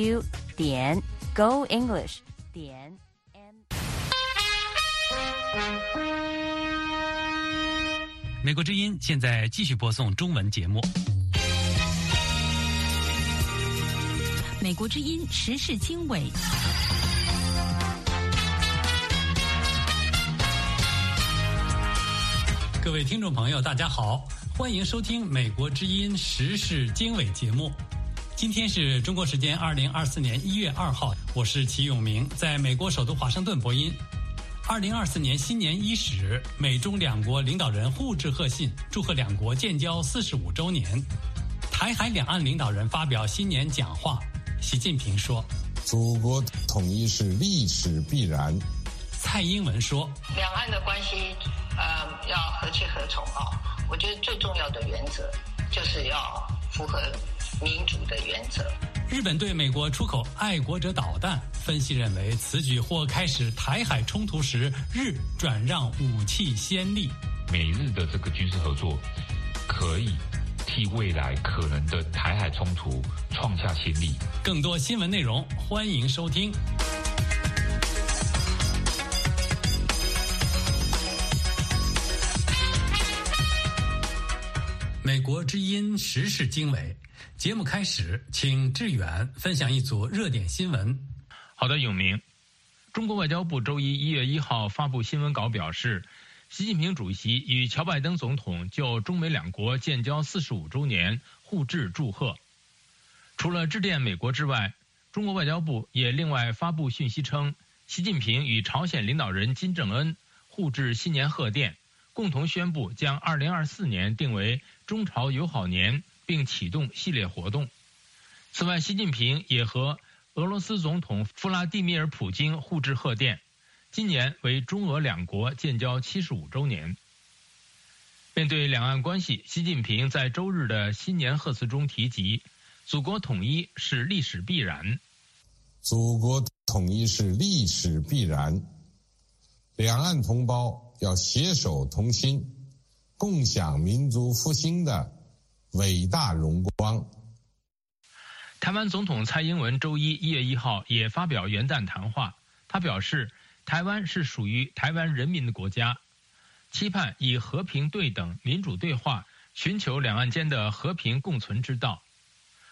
u 点 go english 点 m。美国之音现在继续播送中文节目。美国之音时事经纬。各位听众朋友，大家好，欢迎收听《美国之音时事经纬》节目。今天是中国时间二零二四年一月二号，我是齐永明，在美国首都华盛顿播音。二零二四年新年伊始，美中两国领导人互致贺信，祝贺两国建交四十五周年。台海两岸领导人发表新年讲话，习近平说：“祖国统一是历史必然。”蔡英文说：“两岸的关系，呃，要何去何从啊。我觉得最重要的原则就是要符合民主的原则。”日本对美国出口爱国者导弹，分析认为此举或开始台海冲突时日转让武器先例。美日的这个军事合作可以替未来可能的台海冲突创下先例。更多新闻内容，欢迎收听。之音时事经纬节目开始，请志远分享一组热点新闻。好的，永明。中国外交部周一一月一号发布新闻稿表示，习近平主席与乔拜登总统就中美两国建交四十五周年互致祝贺。除了致电美国之外，中国外交部也另外发布讯息称，习近平与朝鲜领导人金正恩互致新年贺电，共同宣布将二零二四年定为。中朝友好年，并启动系列活动。此外，习近平也和俄罗斯总统弗拉蒂米尔·普京互致贺电。今年为中俄两国建交七十五周年。面对两岸关系，习近平在周日的新年贺词中提及：“祖国统一是历史必然。”祖国统一是历史必然，两岸同胞要携手同心。共享民族复兴的伟大荣光。台湾总统蔡英文周一一月一号也发表元旦谈话，他表示，台湾是属于台湾人民的国家，期盼以和平、对等、民主对话，寻求两岸间的和平共存之道。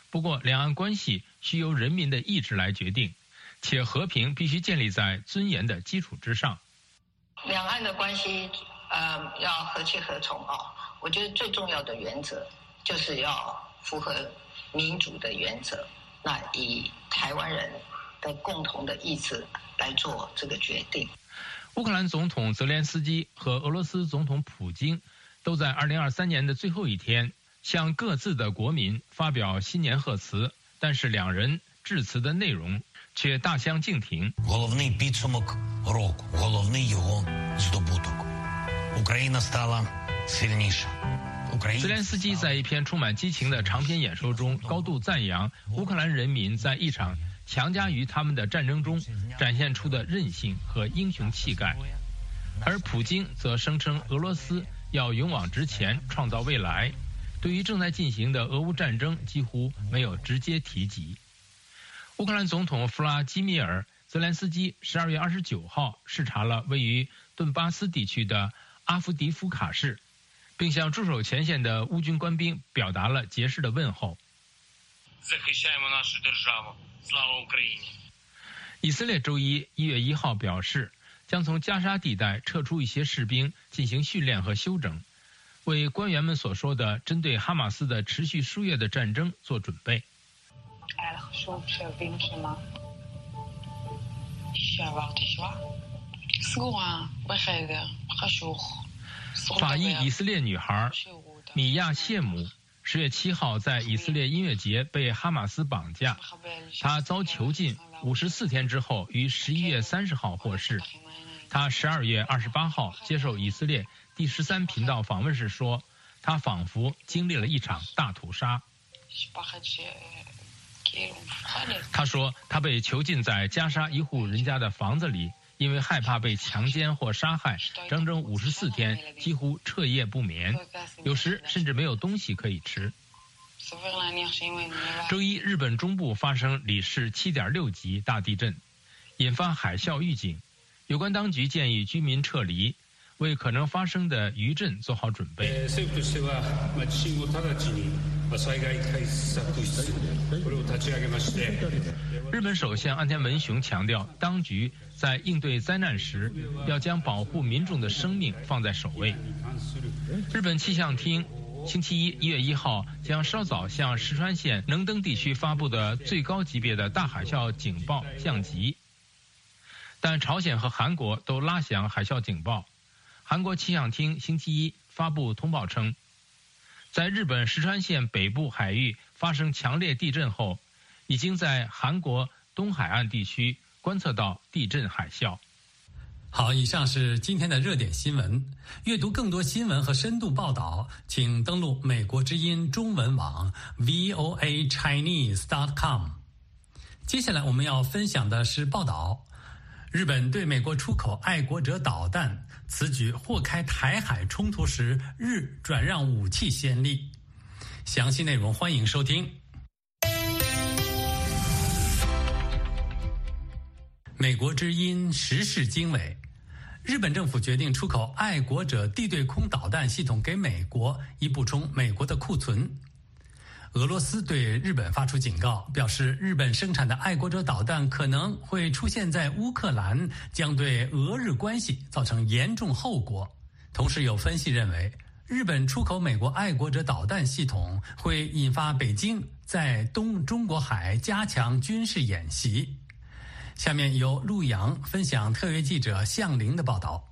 不过，两岸关系需由人民的意志来决定，且和平必须建立在尊严的基础之上。两岸的关系。呃，要和气和从啊！我觉得最重要的原则就是要符合民主的原则，那以台湾人的共同的意志来做这个决定。乌克兰总统泽连斯基和俄罗斯总统普京都在二零二三年的最后一天向各自的国民发表新年贺词，但是两人致辞的内容却大相径庭。泽连斯基在一篇充满激情的长篇演说中，高度赞扬乌克兰人民在一场强加于他们的战争中展现出的韧性和英雄气概，而普京则声称俄罗斯要勇往直前，创造未来。对于正在进行的俄乌战争，几乎没有直接提及。乌克兰总统弗拉基米尔·泽连斯基十二月二十九号视察了位于顿巴斯地区的。阿夫迪夫卡市，并向驻守前线的乌军官兵表达了结实的问候。以色列周一一月一号表示，将从加沙地带撤出一些士兵进行训练和休整，为官员们所说的针对哈马斯的持续数月的战争做准备。法裔以色列女孩米亚谢姆十月七号在以色列音乐节被哈马斯绑架，她遭囚禁五十四天之后于十一月三十号获释。她十二月二十八号接受以色列第十三频道访问时说：“她仿佛经历了一场大屠杀。”他说：“他被囚禁在加沙一户人家的房子里。”因为害怕被强奸或杀害，整整五十四天几乎彻夜不眠，有时甚至没有东西可以吃。周一，日本中部发生里氏7.6级大地震，引发海啸预警。有关当局建议居民撤离，为可能发生的余震做好准备。日本首相岸田文雄强调，当局在应对灾难时要将保护民众的生命放在首位。日本气象厅星期一一月一号将稍早向石川县能登地区发布的最高级别的大海啸警报降级，但朝鲜和韩国都拉响海啸警报。韩国气象厅星期一发布通报称。在日本石川县北部海域发生强烈地震后，已经在韩国东海岸地区观测到地震海啸。好，以上是今天的热点新闻。阅读更多新闻和深度报道，请登录美国之音中文网 VOA Chinese dot com。接下来我们要分享的是报道：日本对美国出口爱国者导弹。此举或开台海冲突时日转让武器先例。详细内容欢迎收听。美国之音时事经纬：日本政府决定出口爱国者地对空导弹系统给美国，以补充美国的库存。俄罗斯对日本发出警告，表示日本生产的爱国者导弹可能会出现在乌克兰，将对俄日关系造成严重后果。同时，有分析认为，日本出口美国爱国者导弹系统会引发北京在东中国海加强军事演习。下面由陆阳分享特约记者向凌的报道。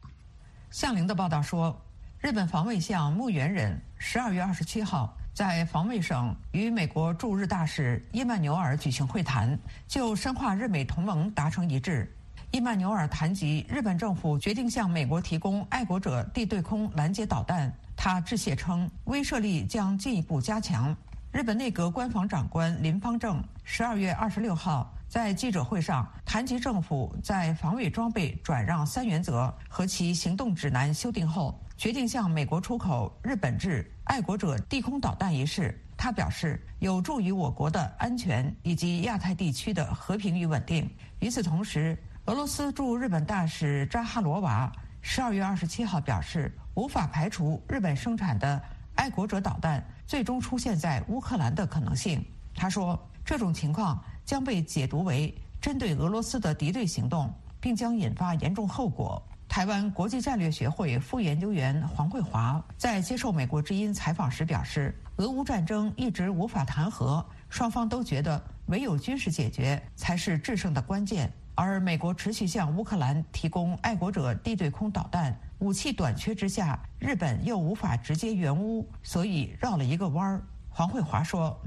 向凌的报道说，日本防卫相木原忍十二月二十七号。在防卫省与美国驻日大使伊曼纽尔举行会谈，就深化日美同盟达成一致。伊曼纽尔谈及日本政府决定向美国提供爱国者地对空拦截导弹，他致谢称威慑力将进一步加强。日本内阁官房长官林方正十二月二十六号在记者会上谈及政府在防卫装备转让三原则和其行动指南修订后。决定向美国出口日本制爱国者地空导弹一事，他表示有助于我国的安全以及亚太地区的和平与稳定。与此同时，俄罗斯驻日本大使扎哈罗娃十二月二十七号表示，无法排除日本生产的爱国者导弹最终出现在乌克兰的可能性。他说，这种情况将被解读为针对俄罗斯的敌对行动，并将引发严重后果。台湾国际战略学会副研究员黄慧华在接受美国之音采访时表示：“俄乌战争一直无法谈和，双方都觉得唯有军事解决才是制胜的关键。而美国持续向乌克兰提供爱国者地对空导弹，武器短缺之下，日本又无法直接援乌，所以绕了一个弯儿。”黄慧华说：“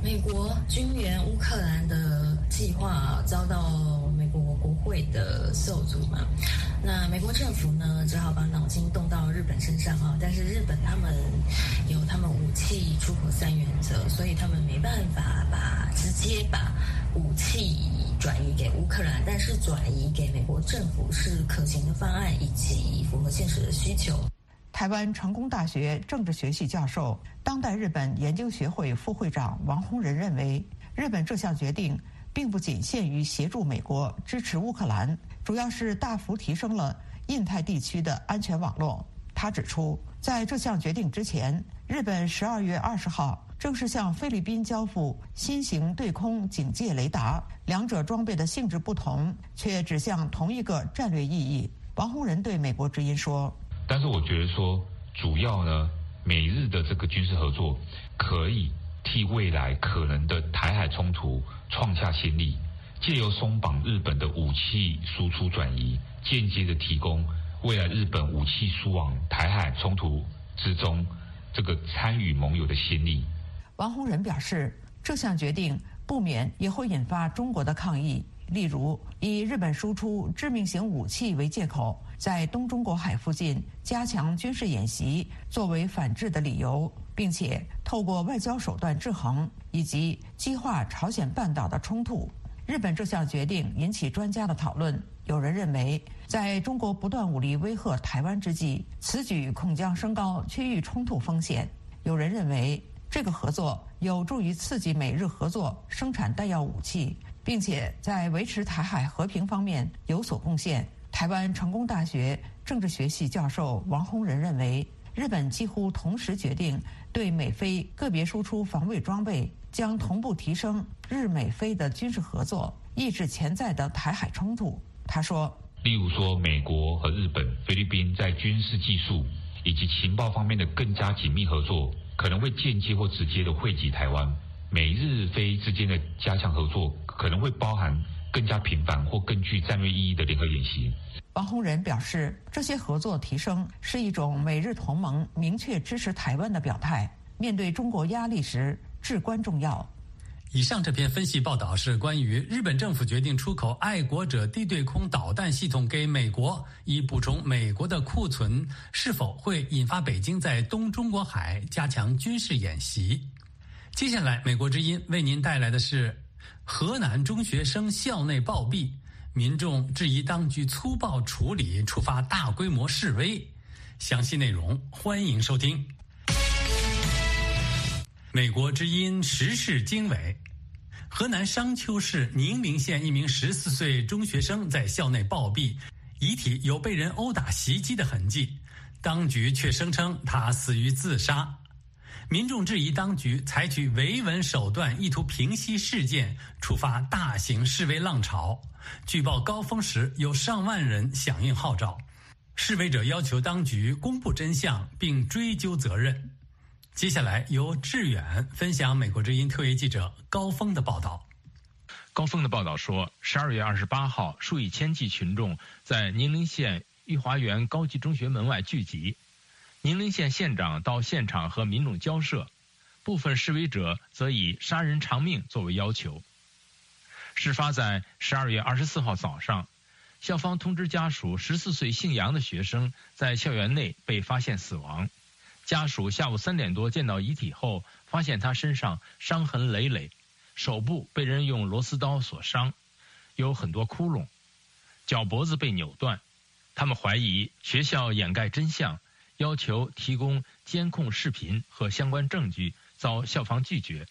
美国军援乌克兰的计划遭到。”的受阻嘛，那美国政府呢只好把脑筋动到日本身上啊。但是日本他们有他们武器出口三原则，所以他们没办法把直接把武器转移给乌克兰，但是转移给美国政府是可行的方案以及符合现实的需求。台湾成功大学政治学系教授、当代日本研究学会副会长王洪仁认为，日本这项决定。并不仅限于协助美国支持乌克兰，主要是大幅提升了印太地区的安全网络。他指出，在这项决定之前，日本十二月二十号正式向菲律宾交付新型对空警戒雷达，两者装备的性质不同，却指向同一个战略意义。王洪仁对美国之音说：“但是我觉得说，主要呢，美日的这个军事合作可以。”替未来可能的台海冲突创下先例，借由松绑日本的武器输出转移，间接的提供未来日本武器输往台海冲突之中这个参与盟友的先例。王洪仁表示，这项决定不免也会引发中国的抗议，例如以日本输出致命型武器为借口，在东中国海附近加强军事演习，作为反制的理由。并且透过外交手段制衡，以及激化朝鲜半岛的冲突。日本这项决定引起专家的讨论。有人认为，在中国不断武力威吓台湾之际，此举恐将升高区域冲突风险。有人认为，这个合作有助于刺激美日合作生产弹药武器，并且在维持台海和平方面有所贡献。台湾成功大学政治学系教授王洪仁认为，日本几乎同时决定对美菲个别输出防卫装备，将同步提升日美菲的军事合作，抑制潜在的台海冲突。他说：“例如说，美国和日本、菲律宾在军事技术以及情报方面的更加紧密合作，可能会间接或直接的惠及台湾。美日菲之间的加强合作，可能会包含更加频繁或更具战略意义的联合演习。”王洪仁表示，这些合作提升是一种美日同盟明确支持台湾的表态，面对中国压力时至关重要。以上这篇分析报道是关于日本政府决定出口爱国者地对空导弹系统给美国，以补充美国的库存，是否会引发北京在东中国海加强军事演习？接下来，美国之音为您带来的是河南中学生校内暴毙，民众质疑当局粗暴处理，触发大规模示威。详细内容欢迎收听。美国之音时事经纬：河南商丘市宁陵县一名十四岁中学生在校内暴毙，遗体有被人殴打袭击的痕迹，当局却声称他死于自杀。民众质疑当局采取维稳手段，意图平息事件，触发大型示威浪潮。据报高峰时有上万人响应号召，示威者要求当局公布真相并追究责任。接下来由志远分享美国之音特约记者高峰的报道。高峰的报道说，十二月二十八号，数以千计群众在宁陵县裕华园高级中学门外聚集，宁陵县县长到现场和民众交涉，部分示威者则以杀人偿命作为要求。事发在十二月二十四号早上，校方通知家属，十四岁姓杨的学生在校园内被发现死亡。家属下午三点多见到遗体后，发现他身上伤痕累累，手部被人用螺丝刀所伤，有很多窟窿，脚脖子被扭断。他们怀疑学校掩盖真相，要求提供监控视频和相关证据，遭校方拒绝。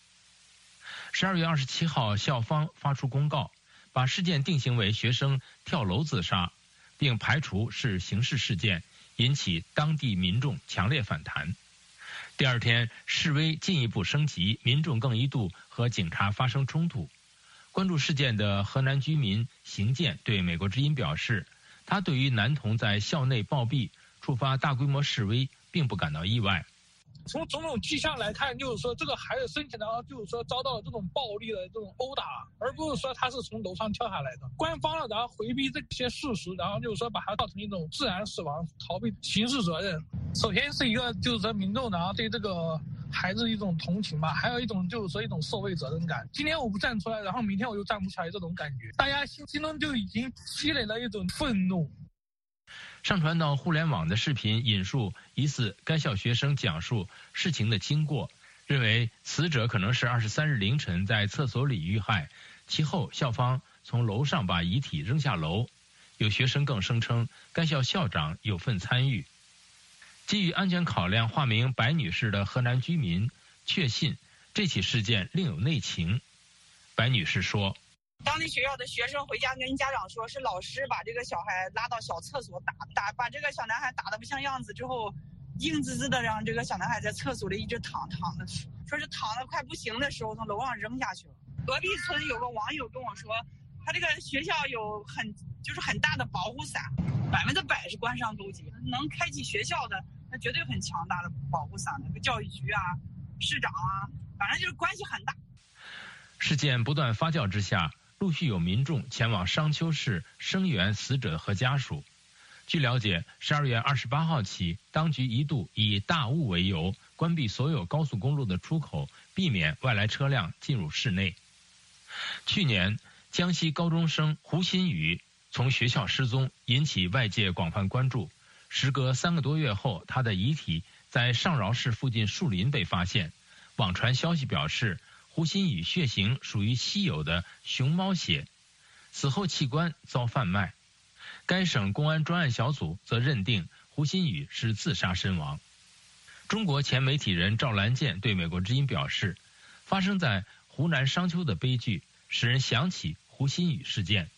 十二月二十七号，校方发出公告，把事件定性为学生跳楼自杀，并排除是刑事事件。引起当地民众强烈反弹。第二天，示威进一步升级，民众更一度和警察发生冲突。关注事件的河南居民邢健对美国之音表示，他对于男童在校内暴毙、触发大规模示威，并不感到意外。从种种迹象来看，就是说这个孩子生前呢，就是说遭到了这种暴力的这种殴打，而不是说他是从楼上跳下来的。官方呢，然后回避这些事实，然后就是说把他造成一种自然死亡，逃避刑事责任。首先是一个就是说民众然后对这个孩子一种同情吧，还有一种就是说一种社会责任感。今天我不站出来，然后明天我就站不出来，这种感觉，大家心心中就已经积累了一种愤怒。上传到互联网的视频引述疑似该校学生讲述事情的经过，认为死者可能是二十三日凌晨在厕所里遇害，其后校方从楼上把遗体扔下楼。有学生更声称该校校长有份参与。基于安全考量，化名白女士的河南居民确信这起事件另有内情。白女士说。当地学校的学生回家跟家长说，是老师把这个小孩拉到小厕所打打，把这个小男孩打的不像样子之后，硬滋滋的让这个小男孩在厕所里一直躺躺的，说是躺的快不行的时候从楼上扔下去了。隔壁村有个网友跟我说，他这个学校有很就是很大的保护伞，百分之百是官商勾结，能开启学校的那绝对很强大的保护伞，那个教育局啊、市长啊，反正就是关系很大。事件不断发酵之下。陆续有民众前往商丘市声援死者和家属。据了解，十二月二十八号起，当局一度以大雾为由关闭所有高速公路的出口，避免外来车辆进入市内。去年，江西高中生胡新宇从学校失踪，引起外界广泛关注。时隔三个多月后，他的遗体在上饶市附近树林被发现。网传消息表示。胡鑫宇血型属于稀有的熊猫血，死后器官遭贩卖。该省公安专案小组则认定胡鑫宇是自杀身亡。中国前媒体人赵兰健对美国之音表示：“发生在湖南商丘的悲剧，使人想起胡鑫宇事件。”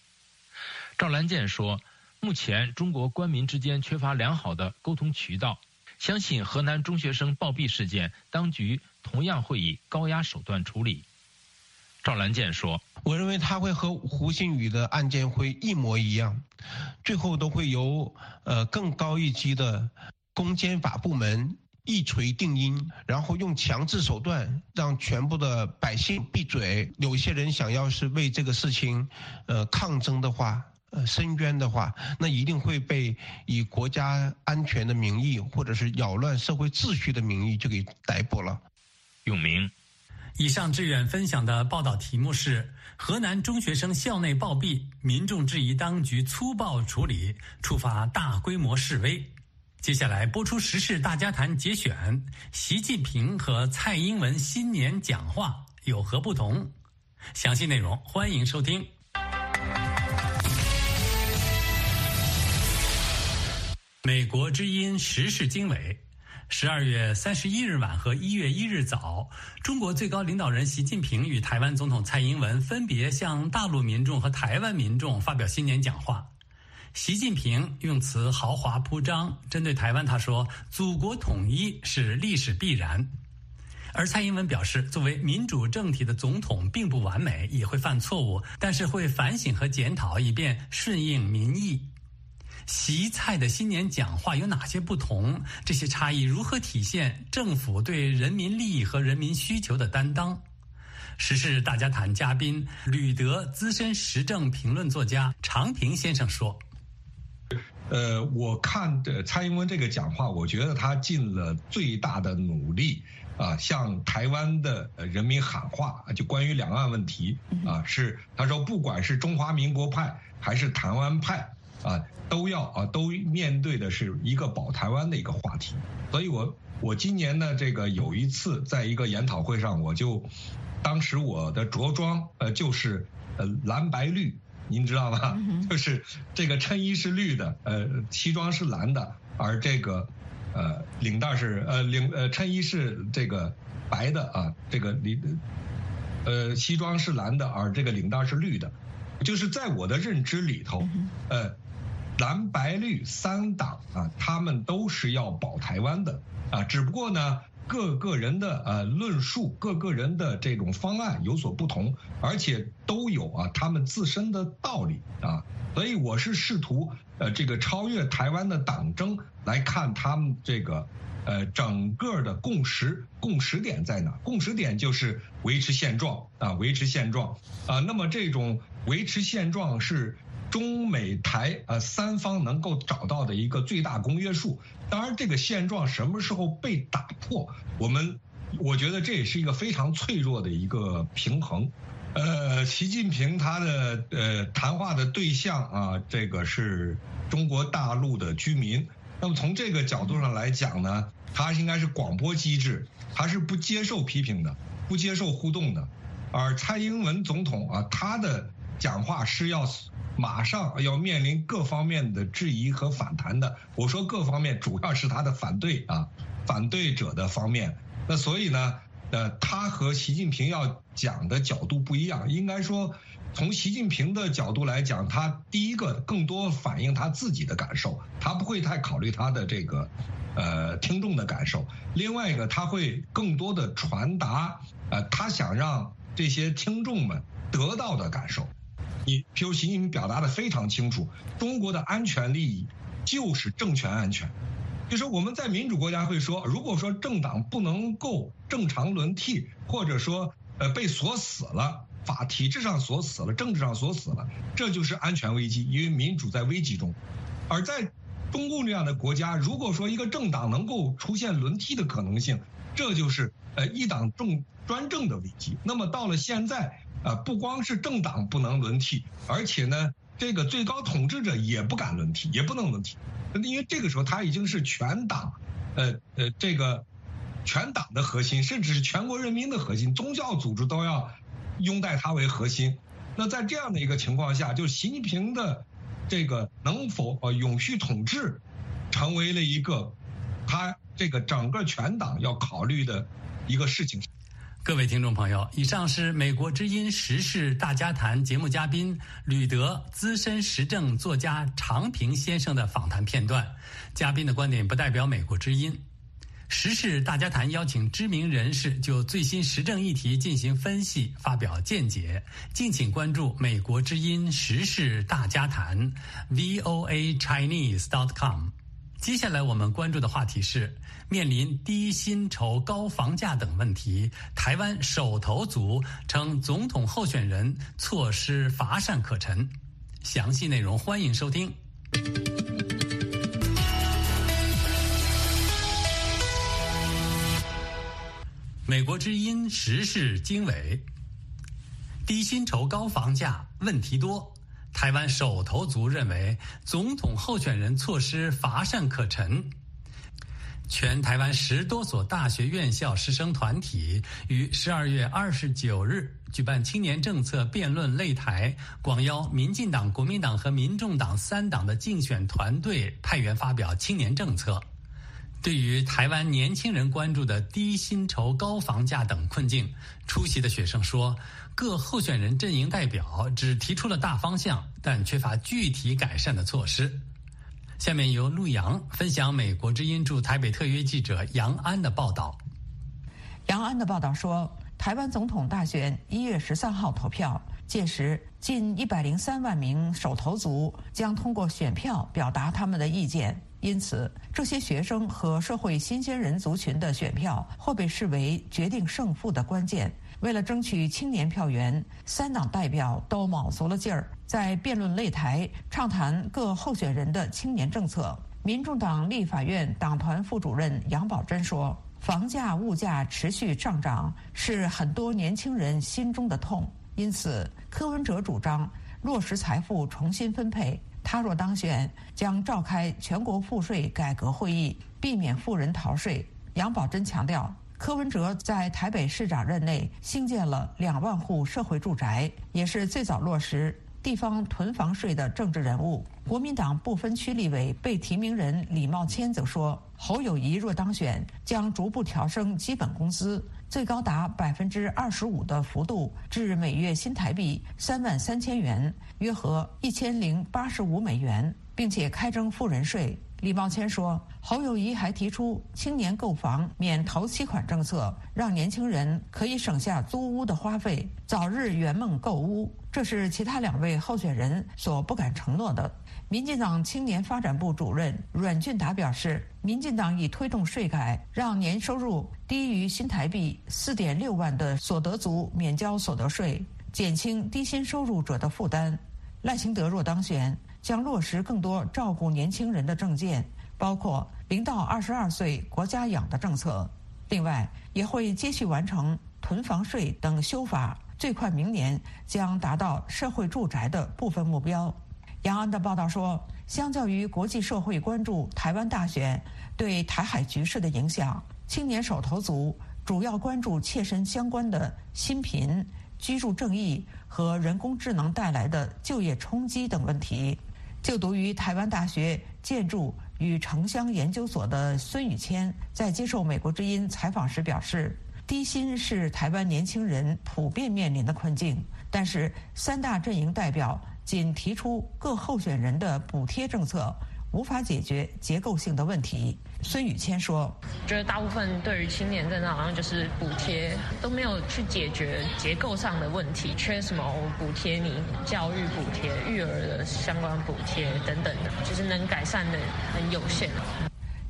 赵兰健说：“目前中国官民之间缺乏良好的沟通渠道，相信河南中学生暴毙事件，当局同样会以高压手段处理。”赵兰健说：“我认为他会和胡鑫宇的案件会一模一样，最后都会由呃更高一级的公检法部门一锤定音，然后用强制手段让全部的百姓闭嘴。有些人想要是为这个事情呃抗争的话，呃申冤的话，那一定会被以国家安全的名义或者是扰乱社会秩序的名义就给逮捕了。”永明。以上志愿分享的报道题目是：河南中学生校内暴毙，民众质疑当局粗暴处理，触发大规模示威。接下来播出时事大家谈节选：习近平和蔡英文新年讲话有何不同？详细内容欢迎收听。美国之音时事经纬。十二月三十一日晚和一月一日早，中国最高领导人习近平与台湾总统蔡英文分别向大陆民众和台湾民众发表新年讲话。习近平用词豪华铺张，针对台湾他说：“祖国统一是历史必然。”而蔡英文表示，作为民主政体的总统并不完美，也会犯错误，但是会反省和检讨，以便顺应民意。习蔡的新年讲话有哪些不同？这些差异如何体现政府对人民利益和人民需求的担当？时事大家谈嘉宾吕德资深时政评论作家常平先生说：“呃，我看的蔡英文这个讲话，我觉得他尽了最大的努力啊，向台湾的人民喊话，就关于两岸问题啊，是他说，不管是中华民国派还是台湾派。”啊，都要啊，都面对的是一个保台湾的一个话题，所以我我今年呢，这个有一次在一个研讨会上，我就当时我的着装呃就是呃蓝白绿，您知道吗？就是这个衬衣是绿的，呃西装是蓝的，而这个呃领带是呃领呃衬衣是这个白的啊，这个领呃西装是蓝的，而这个领带是绿的，就是在我的认知里头，呃。蓝白绿三党啊，他们都是要保台湾的啊，只不过呢，各个人的呃论述，各个人的这种方案有所不同，而且都有啊他们自身的道理啊，所以我是试图呃这个超越台湾的党争来看他们这个呃整个的共识共识点在哪？共识点就是维持现状啊，维持现状啊，那么这种维持现状是。中美台呃三方能够找到的一个最大公约数，当然这个现状什么时候被打破，我们我觉得这也是一个非常脆弱的一个平衡。呃，习近平他的呃谈话的对象啊，这个是中国大陆的居民。那么从这个角度上来讲呢，他应该是广播机制，他是不接受批评的，不接受互动的。而蔡英文总统啊，他的讲话是要。马上要面临各方面的质疑和反弹的。我说各方面主要是他的反对啊，反对者的方面。那所以呢，呃，他和习近平要讲的角度不一样。应该说，从习近平的角度来讲，他第一个更多反映他自己的感受，他不会太考虑他的这个呃听众的感受。另外一个，他会更多的传达呃他想让这些听众们得到的感受。你譬如习近平表达的非常清楚，中国的安全利益就是政权安全。就是我们在民主国家会说，如果说政党不能够正常轮替，或者说呃被锁死了，法体制上锁死了，政治上锁死了，这就是安全危机，因为民主在危机中。而在中共这样的国家，如果说一个政党能够出现轮替的可能性，这就是呃一党政专政的危机。那么到了现在。啊，不光是政党不能轮替，而且呢，这个最高统治者也不敢轮替，也不能轮替，因为这个时候他已经是全党，呃呃，这个全党的核心，甚至是全国人民的核心，宗教组织都要拥戴他为核心。那在这样的一个情况下，就习近平的这个能否呃永续统治，成为了一个他这个整个全党要考虑的一个事情。各位听众朋友，以上是美国之音时事大家谈节目嘉宾吕德资深时政作家常平先生的访谈片段。嘉宾的观点不代表美国之音。时事大家谈邀请知名人士就最新时政议题进行分析、发表见解，敬请关注美国之音时事大家谈 VOA Chinese dot com。接下来我们关注的话题是。面临低薪酬、高房价等问题，台湾手头族称总统候选人措施乏善可陈。详细内容欢迎收听。美国之音时事经纬：低薪酬、高房价问题多，台湾手头族认为总统候选人措施乏善可陈。全台湾十多所大学院校师生团体于十二月二十九日举办青年政策辩论擂台，广邀民进党、国民党和民众党三党的竞选团队派员发表青年政策。对于台湾年轻人关注的低薪酬、高房价等困境，出席的学生说，各候选人阵营代表只提出了大方向，但缺乏具体改善的措施。下面由陆阳分享美国之音驻台北特约记者杨安的报道。杨安的报道说，台湾总统大选一月十三号投票，届时近一百零三万名手头族将通过选票表达他们的意见，因此这些学生和社会新鲜人族群的选票会被视为决定胜负的关键。为了争取青年票源，三党代表都卯足了劲儿，在辩论擂台畅谈各候选人的青年政策。民众党立法院党团副主任杨宝珍说：“房价、物价持续上涨是很多年轻人心中的痛，因此柯文哲主张落实财富重新分配。他若当选，将召开全国赋税改革会议，避免富人逃税。”杨宝珍强调。柯文哲在台北市长任内兴建了两万户社会住宅，也是最早落实地方囤房税的政治人物。国民党不分区立委被提名人李茂谦则说，侯友谊若当选，将逐步调升基本工资，最高达百分之二十五的幅度，至每月新台币三万三千元，约合一千零八十五美元，并且开征富人税。李茂谦说，侯友谊还提出青年购房免头期款政策，让年轻人可以省下租屋的花费，早日圆梦购屋。这是其他两位候选人所不敢承诺的。民进党青年发展部主任阮俊达表示，民进党已推动税改，让年收入低于新台币四点六万的所得族免交所得税，减轻低薪收入者的负担。赖清德若当选。将落实更多照顾年轻人的政见，包括零到二十二岁国家养的政策。另外，也会接续完成囤房税等修法，最快明年将达到社会住宅的部分目标。杨安的报道说，相较于国际社会关注台湾大选对台海局势的影响，青年手头族主要关注切身相关的新贫、居住正义和人工智能带来的就业冲击等问题。就读于台湾大学建筑与城乡研究所的孙宇谦在接受美国之音采访时表示，低薪是台湾年轻人普遍面临的困境，但是三大阵营代表仅提出各候选人的补贴政策。无法解决结构性的问题，孙宇谦说：“觉得大部分对于青年政策好像就是补贴，都没有去解决结构上的问题，缺什么补贴你教育补贴、育儿的相关补贴等等的，就是能改善的很有限。”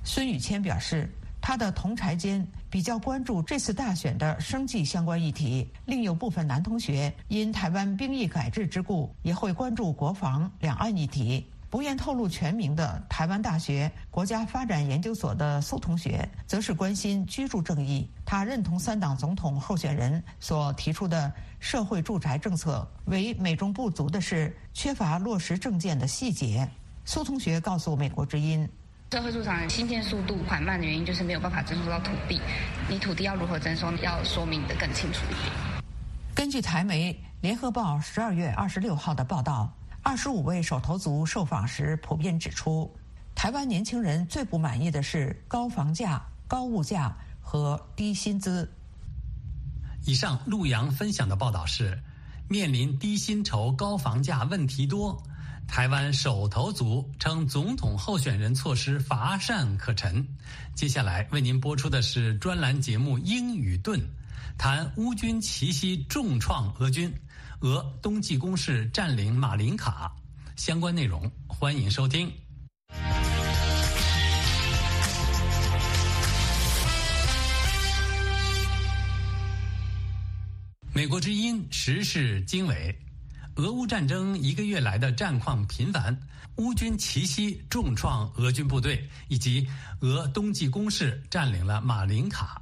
孙宇谦表示，他的同柴间比较关注这次大选的生计相关议题，另有部分男同学因台湾兵役改制之故，也会关注国防、两岸议题。不愿透露全名的台湾大学国家发展研究所的苏同学，则是关心居住正义。他认同三党总统候选人所提出的社会住宅政策，为美中不足的是缺乏落实政见的细节。苏同学告诉美国之音，社会住宅新建速度缓慢的原因就是没有办法征收到土地。你土地要如何征收，要说明的更清楚一点。根据台媒《联合报》十二月二十六号的报道。二十五位手头族受访时，普遍指出，台湾年轻人最不满意的是高房价、高物价和低薪资。以上陆洋分享的报道是：面临低薪酬、高房价问题多，台湾手头足称总统候选人措施乏善可陈。接下来为您播出的是专栏节目《英语盾》，谈乌军奇袭重创俄军，俄冬季攻势占领马林卡。相关内容欢迎收听。美国之音时事经纬：俄乌战争一个月来的战况频繁，乌军奇袭重创俄军部队，以及俄冬季攻势占领了马林卡。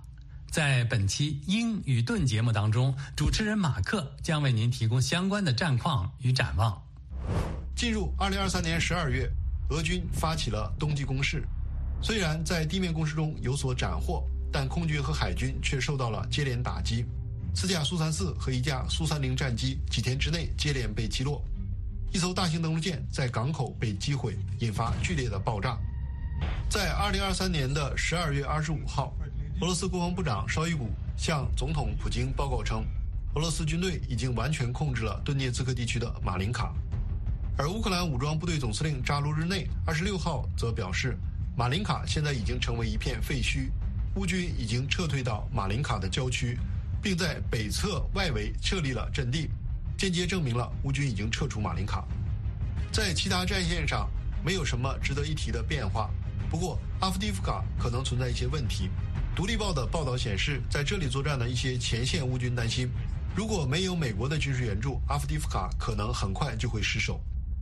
在本期英语盾节目当中，主持人马克将为您提供相关的战况与展望。进入二零二三年十二月，俄军发起了冬季攻势，虽然在地面攻势中有所斩获，但空军和海军却受到了接连打击。四架苏三四和一架苏三零战机几天之内接连被击落，一艘大型登陆舰在港口被击毁，引发剧烈的爆炸。在二零二三年的十二月二十五号，俄罗斯国防部长绍伊古向总统普京报告称，俄罗斯军队已经完全控制了顿涅茨克地区的马林卡，而乌克兰武装部队总司令扎卢日内二十六号则表示，马林卡现在已经成为一片废墟，乌军已经撤退到马林卡的郊区。并在北侧外围设立了阵地，间接证明了乌军已经撤出马林卡。在其他战线上没有什么值得一提的变化，不过阿夫迪夫卡可能存在一些问题。独立报的报道显示，在这里作战的一些前线乌军担心，如果没有美国的军事援助，阿夫迪夫卡可能很快就会失守。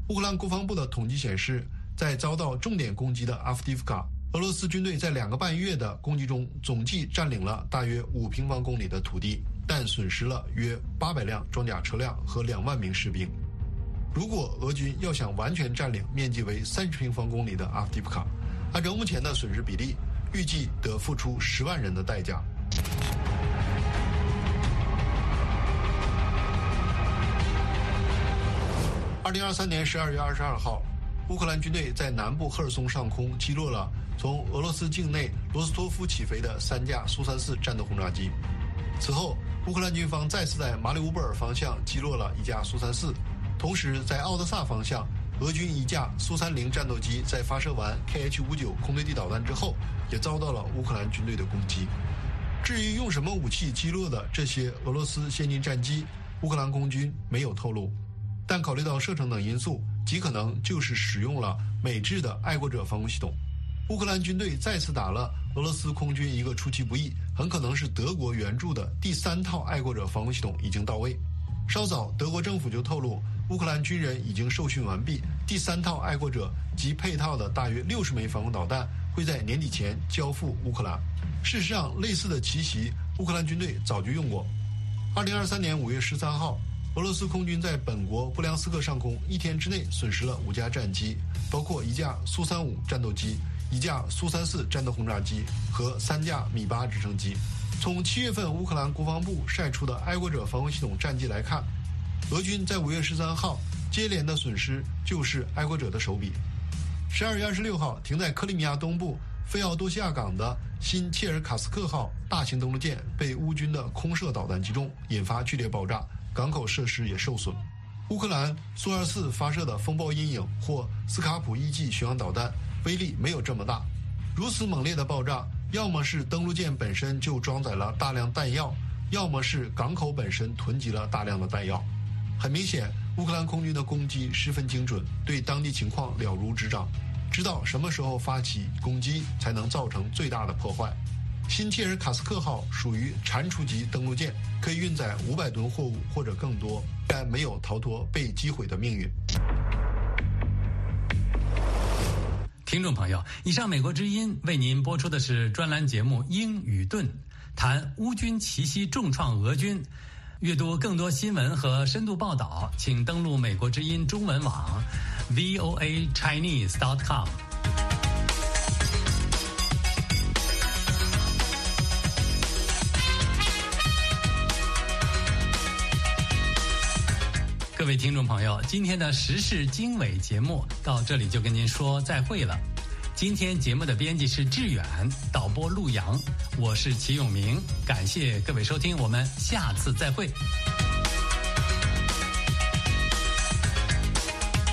乌克兰国防部的统计显示，在遭到重点攻击的阿夫迪夫卡。俄罗斯军队在两个半月的攻击中，总计占领了大约五平方公里的土地，但损失了约八百辆装甲车辆和两万名士兵。如果俄军要想完全占领面积为三十平方公里的阿夫迪夫卡，按照目前的损失比例，预计得付出十万人的代价。二零二三年十二月二十二号。乌克兰军队在南部赫尔松上空击落了从俄罗斯境内罗斯托夫起飞的三架苏三四战斗轰炸机。此后，乌克兰军方再次在马里乌波尔方向击落了一架苏三四，同时在奥德萨方向，俄军一架苏三零战斗机在发射完 Kh 五九空对地导弹之后，也遭到了乌克兰军队的攻击。至于用什么武器击落的这些俄罗斯先进战机，乌克兰空军没有透露。但考虑到射程等因素。极可能就是使用了美制的爱国者防空系统。乌克兰军队再次打了俄罗斯空军一个出其不意，很可能是德国援助的第三套爱国者防空系统已经到位。稍早，德国政府就透露，乌克兰军人已经受训完毕，第三套爱国者及配套的大约六十枚防空导弹会在年底前交付乌克兰。事实上，类似的奇袭，乌克兰军队早就用过。二零二三年五月十三号。俄罗斯空军在本国布良斯克上空一天之内损失了五架战机，包括一架苏三五战斗机、一架苏三四战斗轰炸机和三架米八直升机。从七月份乌克兰国防部晒出的爱国者防空系统战绩来看，俄军在五月十三号接连的损失就是爱国者的手笔。十二月二十六号，停在克里米亚东部费奥多西亚港的新切尔卡斯克号大型登陆舰被乌军的空射导弹击中，引发剧烈爆炸。港口设施也受损。乌克兰苏二四发射的风暴阴影或斯卡普 eg 巡航导弹威力没有这么大。如此猛烈的爆炸，要么是登陆舰本身就装载了大量弹药，要么是港口本身囤积了大量的弹药。很明显，乌克兰空军的攻击十分精准，对当地情况了如指掌，知道什么时候发起攻击才能造成最大的破坏。新切尔卡斯克号属于蟾蜍级登陆舰，可以运载五百吨货物或者更多，但没有逃脱被击毁的命运。听众朋友，以上美国之音为您播出的是专栏节目《英语盾》，谈乌军奇袭重创俄军。阅读更多新闻和深度报道，请登录美国之音中文网，VOA Chinese dot com。各位听众朋友，今天的时事经纬节目到这里就跟您说再会了。今天节目的编辑是志远，导播陆阳，我是齐永明，感谢各位收听，我们下次再会。